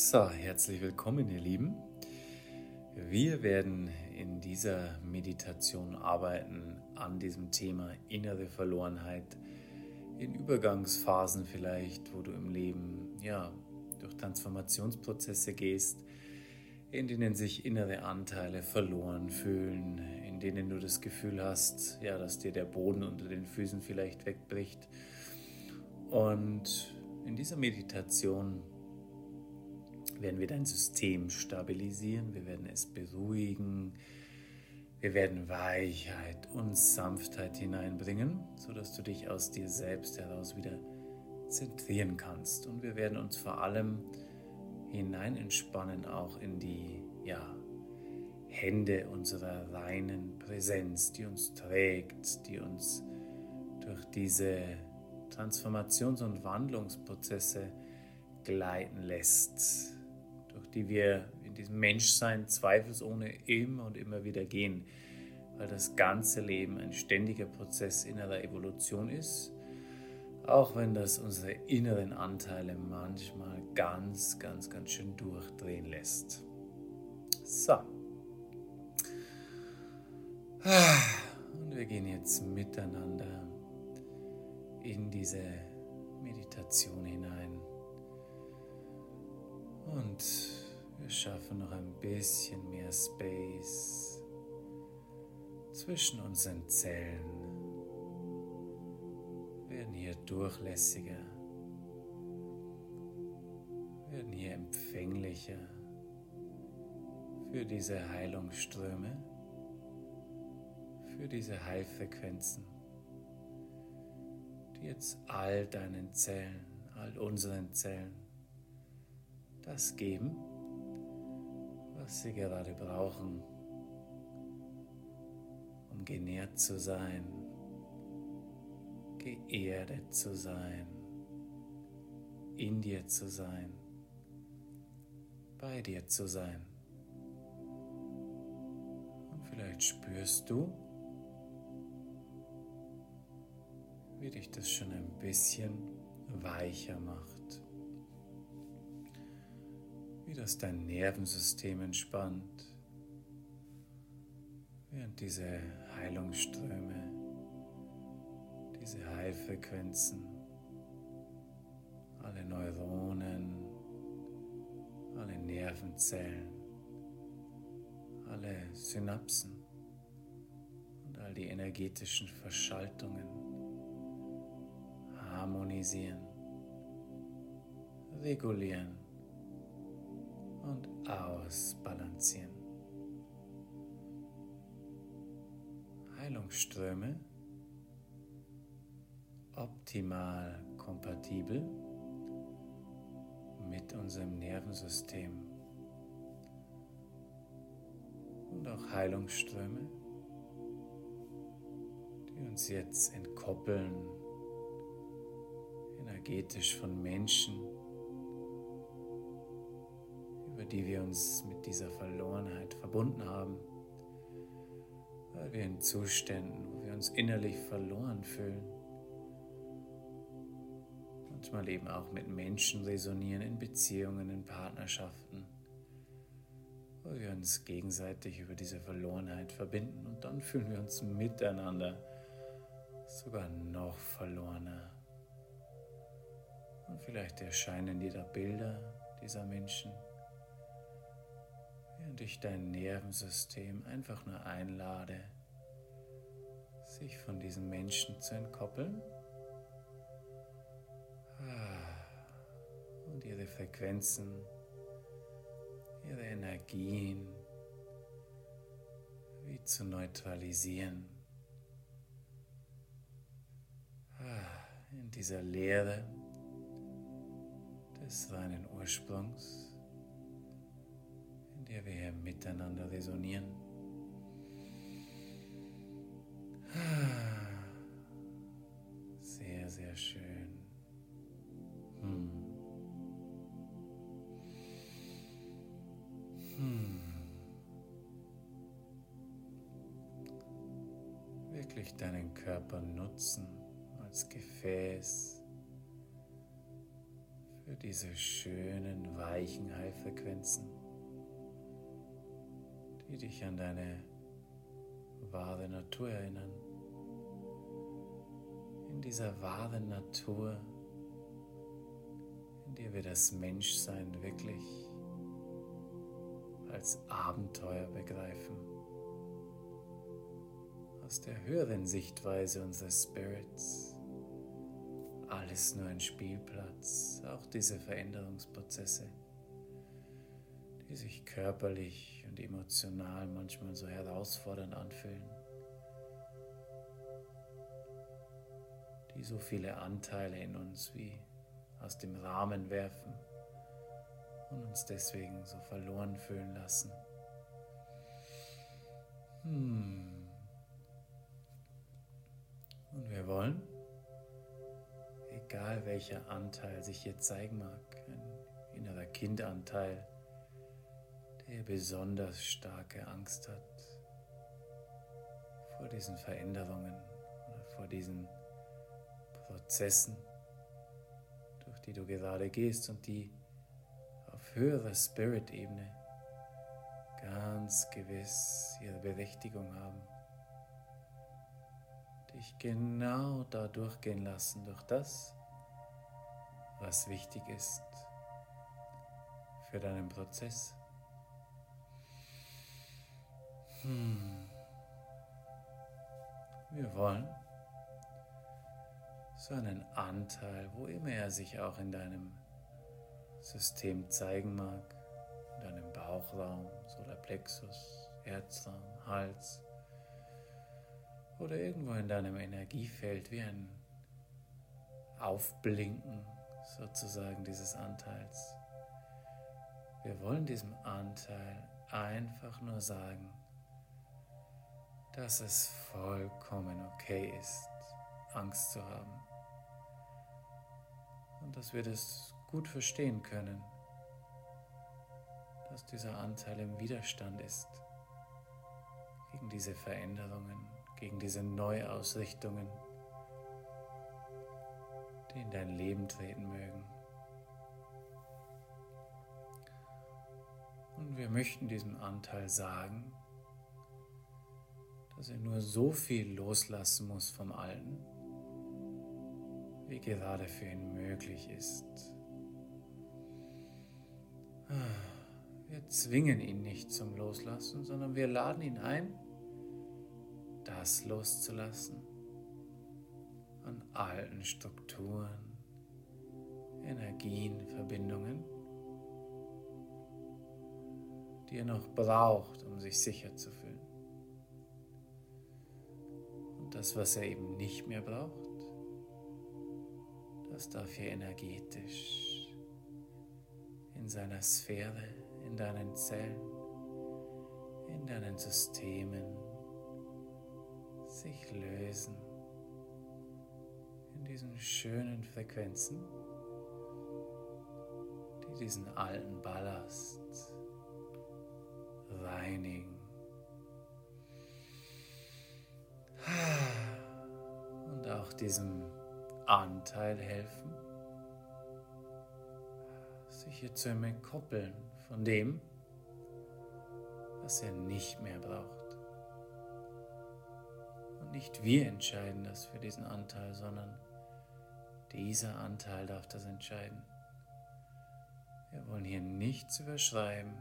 So, herzlich willkommen, ihr Lieben. Wir werden in dieser Meditation arbeiten an diesem Thema innere Verlorenheit in Übergangsphasen vielleicht, wo du im Leben ja durch Transformationsprozesse gehst, in denen sich innere Anteile verloren fühlen, in denen du das Gefühl hast, ja, dass dir der Boden unter den Füßen vielleicht wegbricht. Und in dieser Meditation werden wir dein System stabilisieren, wir werden es beruhigen, wir werden Weichheit und Sanftheit hineinbringen, sodass du dich aus dir selbst heraus wieder zentrieren kannst. Und wir werden uns vor allem hinein entspannen, auch in die ja, Hände unserer reinen Präsenz, die uns trägt, die uns durch diese Transformations- und Wandlungsprozesse gleiten lässt durch die wir in diesem Menschsein zweifelsohne immer und immer wieder gehen, weil das ganze Leben ein ständiger Prozess innerer Evolution ist, auch wenn das unsere inneren Anteile manchmal ganz, ganz, ganz schön durchdrehen lässt. So. Und wir gehen jetzt miteinander in diese Meditation hinein. Und wir schaffen noch ein bisschen mehr Space zwischen unseren Zellen. Wir werden hier durchlässiger, wir werden hier empfänglicher für diese Heilungsströme, für diese Heilfrequenzen, die jetzt all deinen Zellen, all unseren Zellen das geben, was sie gerade brauchen, um genährt zu sein, geerdet zu sein, in dir zu sein, bei dir zu sein. Und vielleicht spürst du, wie dich das schon ein bisschen weicher macht wie das dein Nervensystem entspannt, während diese Heilungsströme, diese Heilfrequenzen, alle Neuronen, alle Nervenzellen, alle Synapsen und all die energetischen Verschaltungen harmonisieren, regulieren und ausbalancieren. Heilungsströme optimal kompatibel mit unserem Nervensystem und auch Heilungsströme, die uns jetzt entkoppeln energetisch von Menschen, die wir uns mit dieser Verlorenheit verbunden haben, weil wir in Zuständen, wo wir uns innerlich verloren fühlen, manchmal eben auch mit Menschen resonieren, in Beziehungen, in Partnerschaften, wo wir uns gegenseitig über diese Verlorenheit verbinden. Und dann fühlen wir uns miteinander sogar noch verlorener. Und vielleicht erscheinen dir da Bilder dieser Menschen während ich dein Nervensystem einfach nur einlade, sich von diesen Menschen zu entkoppeln ah, und ihre Frequenzen, ihre Energien wie zu neutralisieren. Ah, in dieser Leere des reinen Ursprungs der wir hier miteinander resonieren. Sehr, sehr schön. Hm. Hm. Wirklich deinen Körper nutzen als Gefäß für diese schönen, weichen Heilfrequenzen, die dich an deine wahre Natur erinnern. In dieser wahren Natur, in der wir das Menschsein wirklich als Abenteuer begreifen. Aus der höheren Sichtweise unseres Spirits. Alles nur ein Spielplatz, auch diese Veränderungsprozesse, die sich körperlich und emotional manchmal so herausfordernd anfühlen, die so viele Anteile in uns wie aus dem Rahmen werfen und uns deswegen so verloren fühlen lassen. Hmm. Und wir wollen, egal welcher Anteil sich jetzt zeigen mag, ein innerer Kindanteil, der besonders starke Angst hat vor diesen Veränderungen oder vor diesen Prozessen, durch die du gerade gehst und die höhere Spirit-Ebene ganz gewiss ihre Berechtigung haben. Dich genau da durchgehen lassen, durch das, was wichtig ist für deinen Prozess. Hm. Wir wollen so einen Anteil, wo immer er sich auch in deinem System zeigen mag, in deinem Bauchraum, Solarplexus, Herzraum, Hals oder irgendwo in deinem Energiefeld wie ein Aufblinken sozusagen dieses Anteils. Wir wollen diesem Anteil einfach nur sagen, dass es vollkommen okay ist, Angst zu haben. Und dass wir das gut verstehen können, dass dieser Anteil im Widerstand ist gegen diese Veränderungen, gegen diese Neuausrichtungen, die in dein Leben treten mögen. Und wir möchten diesem Anteil sagen, dass er nur so viel loslassen muss vom Alten, wie gerade für ihn möglich ist. Wir zwingen ihn nicht zum Loslassen, sondern wir laden ihn ein, das loszulassen an alten Strukturen, Energien, Verbindungen, die er noch braucht, um sich sicher zu fühlen. Das, was er eben nicht mehr braucht, das darf hier energetisch in seiner Sphäre, in deinen Zellen, in deinen Systemen sich lösen in diesen schönen Frequenzen, die diesen alten Ballast reinigen. Und auch diesem Anteil helfen, sich hier zu entkoppeln von dem, was er nicht mehr braucht. Und nicht wir entscheiden das für diesen Anteil, sondern dieser Anteil darf das entscheiden. Wir wollen hier nichts überschreiben,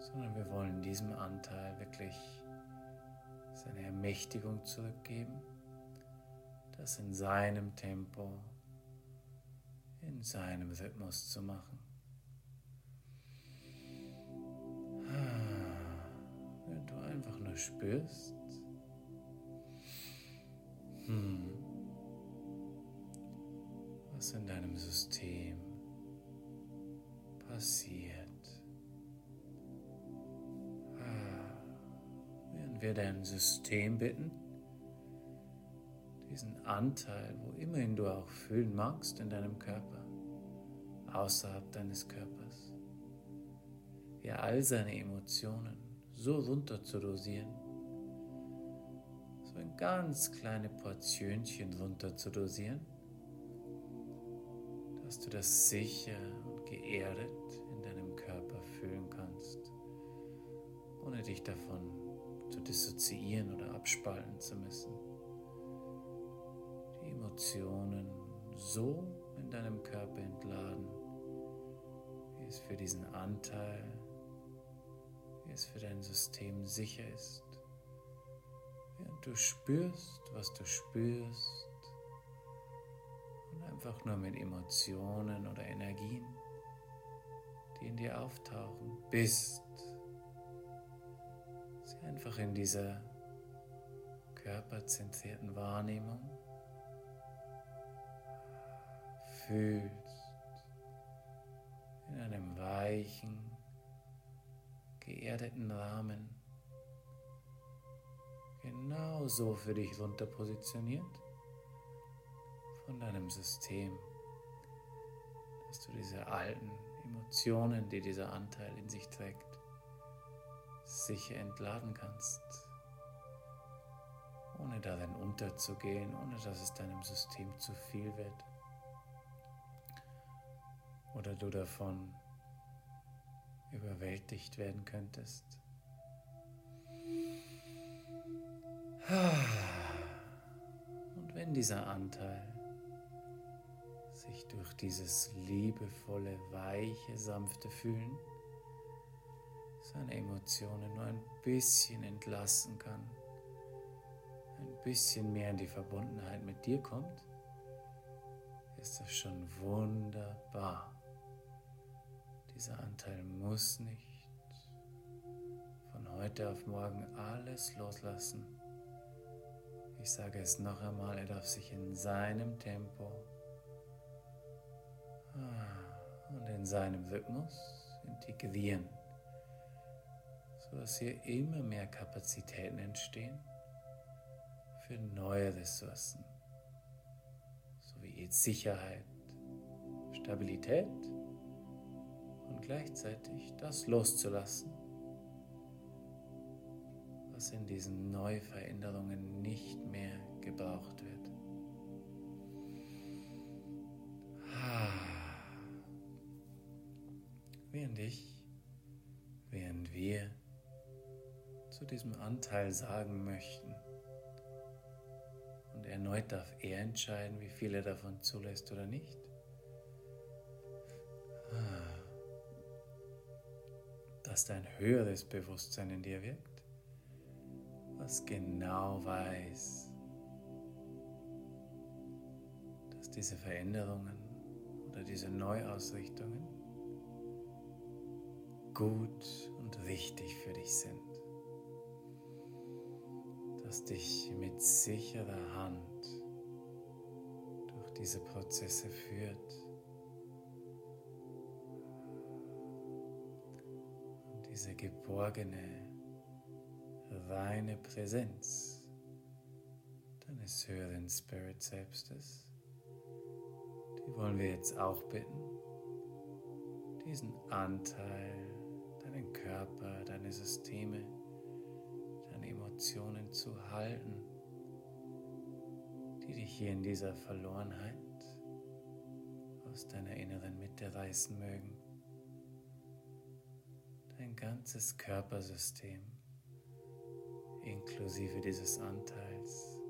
sondern wir wollen diesem Anteil wirklich seine Ermächtigung zurückgeben, das in seinem Tempo in seinem Rhythmus zu machen. Wenn du einfach nur spürst, hm, was in deinem System passiert. Wir dein System bitten, diesen Anteil, wo immerhin du auch fühlen magst in deinem Körper, außerhalb deines Körpers, ja all seine Emotionen so runter zu dosieren, so ein ganz kleine Portionchen runter zu dosieren, dass du das sicher und geerdet in deinem Körper fühlen kannst, ohne dich davon zu dissoziieren oder abspalten zu müssen. Die Emotionen so in deinem Körper entladen, wie es für diesen Anteil, wie es für dein System sicher ist. Während du spürst, was du spürst und einfach nur mit Emotionen oder Energien, die in dir auftauchen, bist. Einfach in dieser körperzentrierten Wahrnehmung. Fühlst in einem weichen, geerdeten Rahmen genauso für dich runter positioniert von deinem System, dass du diese alten Emotionen, die dieser Anteil in sich trägt, sicher entladen kannst, ohne darin unterzugehen, ohne dass es deinem System zu viel wird oder du davon überwältigt werden könntest. Und wenn dieser Anteil sich durch dieses liebevolle, weiche, sanfte Fühlen seine Emotionen nur ein bisschen entlassen kann, ein bisschen mehr in die Verbundenheit mit dir kommt, ist das schon wunderbar. Dieser Anteil muss nicht von heute auf morgen alles loslassen. Ich sage es noch einmal, er darf sich in seinem Tempo ah, und in seinem Rhythmus integrieren, sodass hier immer mehr Kapazitäten entstehen für neue Ressourcen, sowie Sicherheit, Stabilität und gleichzeitig das loszulassen, was in diesen Neuveränderungen nicht mehr gebraucht wird. Während ich, diesem Anteil sagen möchten, und erneut darf er entscheiden, wie viel er davon zulässt oder nicht. dass dein höheres Bewusstsein in dir wirkt, was genau weiß, dass diese Veränderungen oder diese Neuausrichtungen gut und richtig für dich sind, dass dich mit sicherer Hand durch diese Prozesse führt. Diese geborgene, reine Präsenz deines höheren Spirit Selbstes, die wollen wir jetzt auch bitten, diesen Anteil, deinen Körper, deine Systeme, Emotionen zu halten, die dich hier in dieser Verlorenheit aus deiner inneren Mitte reißen mögen. Dein ganzes Körpersystem inklusive dieses Anteils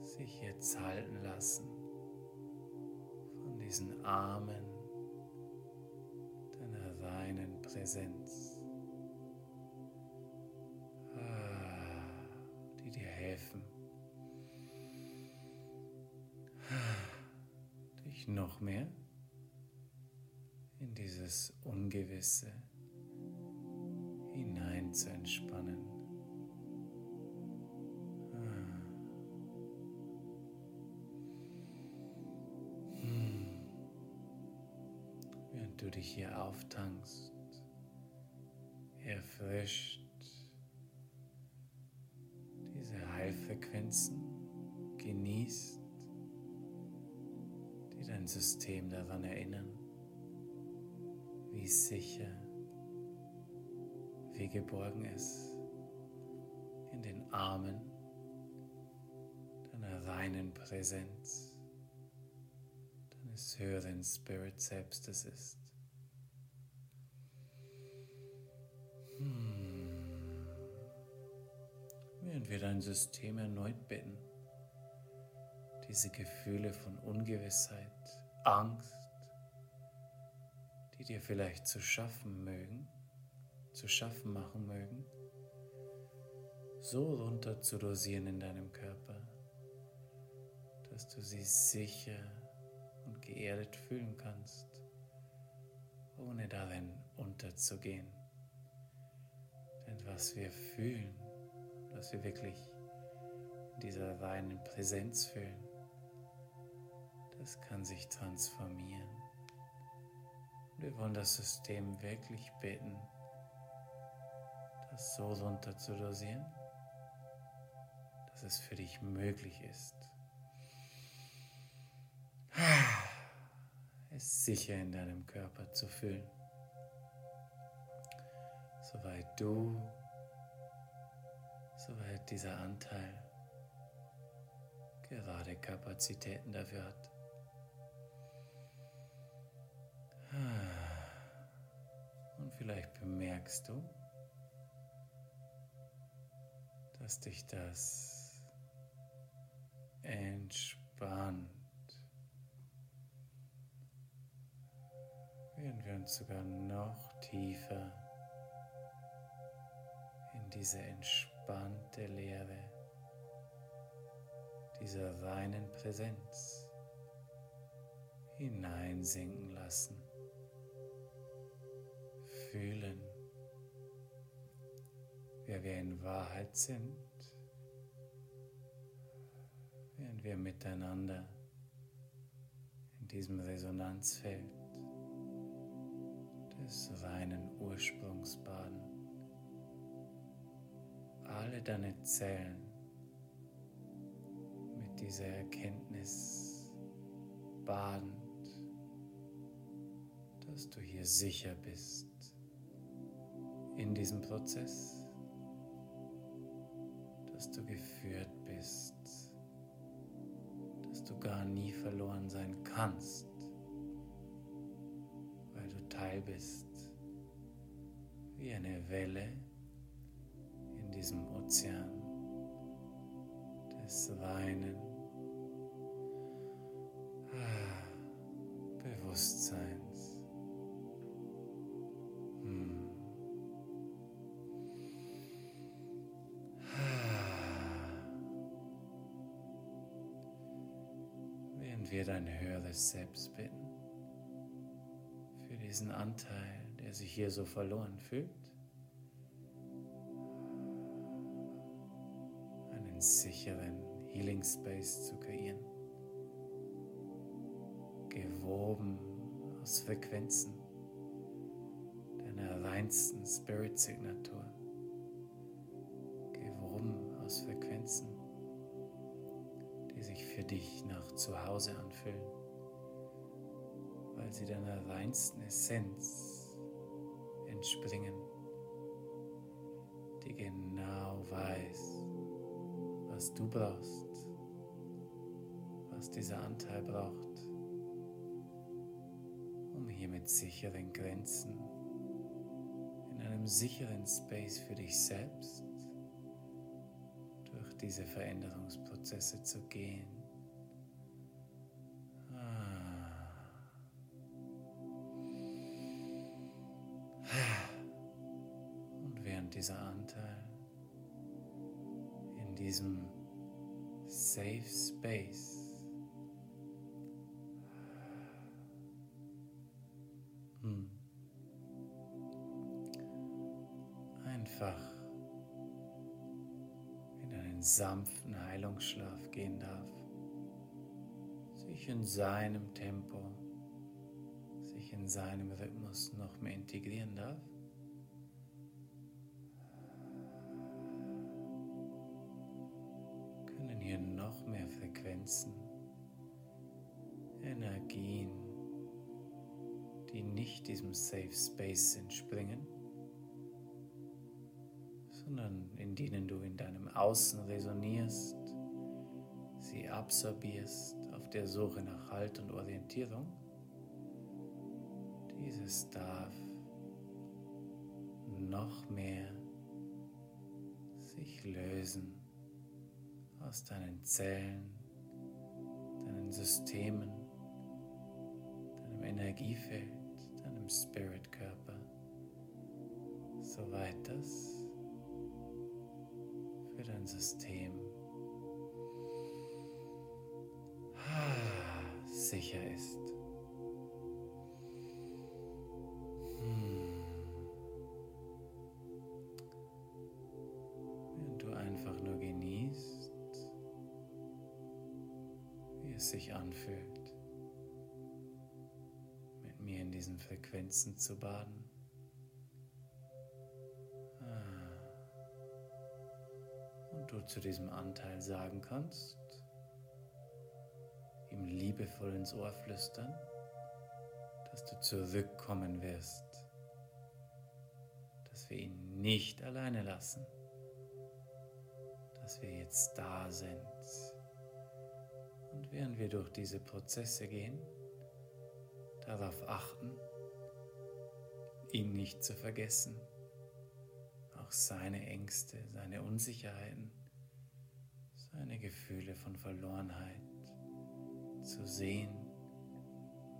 sich jetzt halten lassen von diesen Armen deiner reinen Präsenz, dir helfen, dich noch mehr in dieses Ungewisse hinein zu entspannen. Hm. Während du dich hier auftankst, erfrischt Heilfrequenzen, genießt, die dein System daran erinnern, wie sicher wie geborgen ist in den Armen deiner reinen Präsenz, deines höheren Spirit Selbstes ist. Wir dein System erneut bitten, diese Gefühle von Ungewissheit, Angst, die dir vielleicht zu schaffen mögen, zu schaffen machen mögen, so runter zu dosieren in deinem Körper, dass du sie sicher und geerdet fühlen kannst, ohne darin unterzugehen. Denn was wir fühlen, was wir wirklich dieser reinen Präsenz fühlen, das kann sich transformieren. Wir wollen das System wirklich bitten, das so runter zu dosieren, dass es für dich möglich ist, es sicher in deinem Körper zu fühlen. Soweit du, dieser Anteil gerade Kapazitäten dafür hat. Und vielleicht bemerkst du, dass dich das entspannt. Während wir uns sogar noch tiefer in diese entspannte Leere dieser reinen Präsenz hineinsinken lassen fühlen, wer wir in Wahrheit sind, während wir miteinander in diesem Resonanzfeld des reinen Ursprungs baden. Alle deine Zellen mit dieser Erkenntnis badend, dass du hier sicher bist in diesem Prozess, dass du geführt bist, dass du gar nie verloren sein kannst, weil du Teil bist, wie eine Welle Ozean des reinen ah, Bewusstseins. wir dein höheres Selbst bitten für diesen Anteil, der sich hier so verloren fühlt. Healing Space zu kreieren, gewoben aus Frequenzen deiner reinsten Spirit-Signatur, gewoben aus Frequenzen die sich für dich nach Zuhause anfühlen, weil sie deiner reinsten Essenz entspringen, die genau weiß, was du brauchst, was dieser Anteil braucht, um hier mit sicheren Grenzen in einem sicheren Space für dich selbst diese Veränderungsprozesse zu gehen. Einfach sanften Heilungsschlaf gehen darf, sich in seinem Tempo, sich in seinem Rhythmus noch mehr integrieren darf. Können hier noch mehr Frequenzen, Energien, die nicht diesem Safe Space entspringen, sondern in denen du in deinem Außen resonierst, sie absorbierst, auf der Suche nach Halt und Orientierung, dieses darf noch mehr sich lösen aus deinen Zellen, deinen Systemen, deinem Energiefeld, deinem Spiritkörper, soweit das für dein System sicher ist. Hm. Während du einfach nur genießt, wie es sich anfühlt, mit mir in diesen Frequenzen zu baden. Zu diesem Anteil sagen kannst, ihm liebevoll ins Ohr flüstern, dass du zurückkommen wirst, dass wir ihn nicht alleine lassen, dass wir jetzt da sind. Und während wir durch diese Prozesse gehen, darauf achten, ihn nicht zu vergessen, auch seine Ängste, seine Unsicherheiten, seine Gefühle von Verlorenheit zu sehen,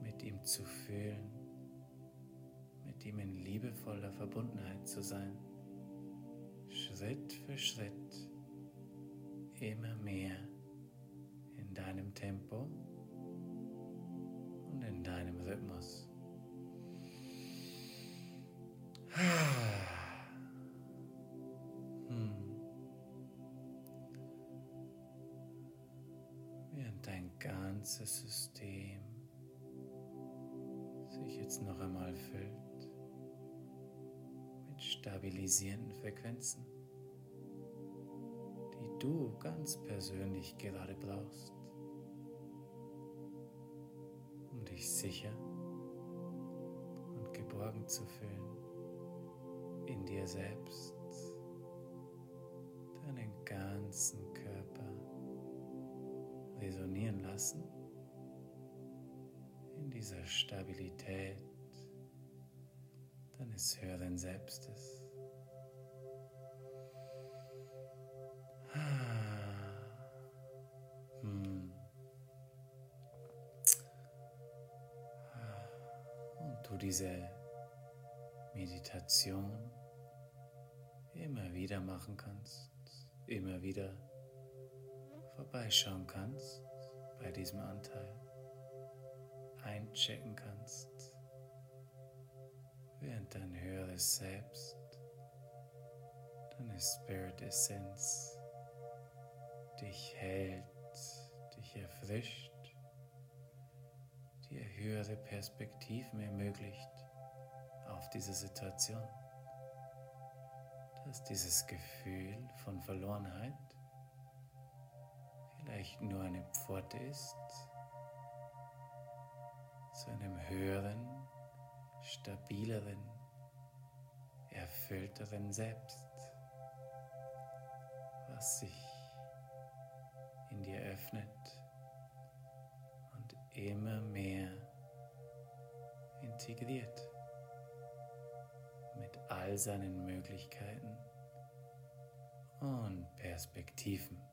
mit ihm zu fühlen, mit ihm in liebevoller Verbundenheit zu sein, Schritt für Schritt immer mehr in deinem Tempo und in deinem Rhythmus. Ganze System sich jetzt noch einmal füllt mit stabilisierenden Frequenzen, die du ganz persönlich gerade brauchst, um dich sicher und geborgen zu fühlen in dir selbst, deinen ganzen resonieren lassen dieser Stabilität deines höheren Selbstes. Hm. Und du diese Meditation immer wieder machen kannst, immer wieder vorbeischauen kannst bei diesem Anteil einchecken kannst, während dein höheres Selbst, deine Spirit-Essenz dich hält, dich erfrischt, dir höhere Perspektiven ermöglicht auf diese Situation, dass dieses Gefühl von Verlorenheit vielleicht nur eine Pforte ist zu einem höheren, stabileren, erfüllteren Selbst, was sich in dir öffnet und immer mehr integriert mit all seinen Möglichkeiten und Perspektiven.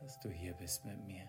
Dass du hier bist mit mir.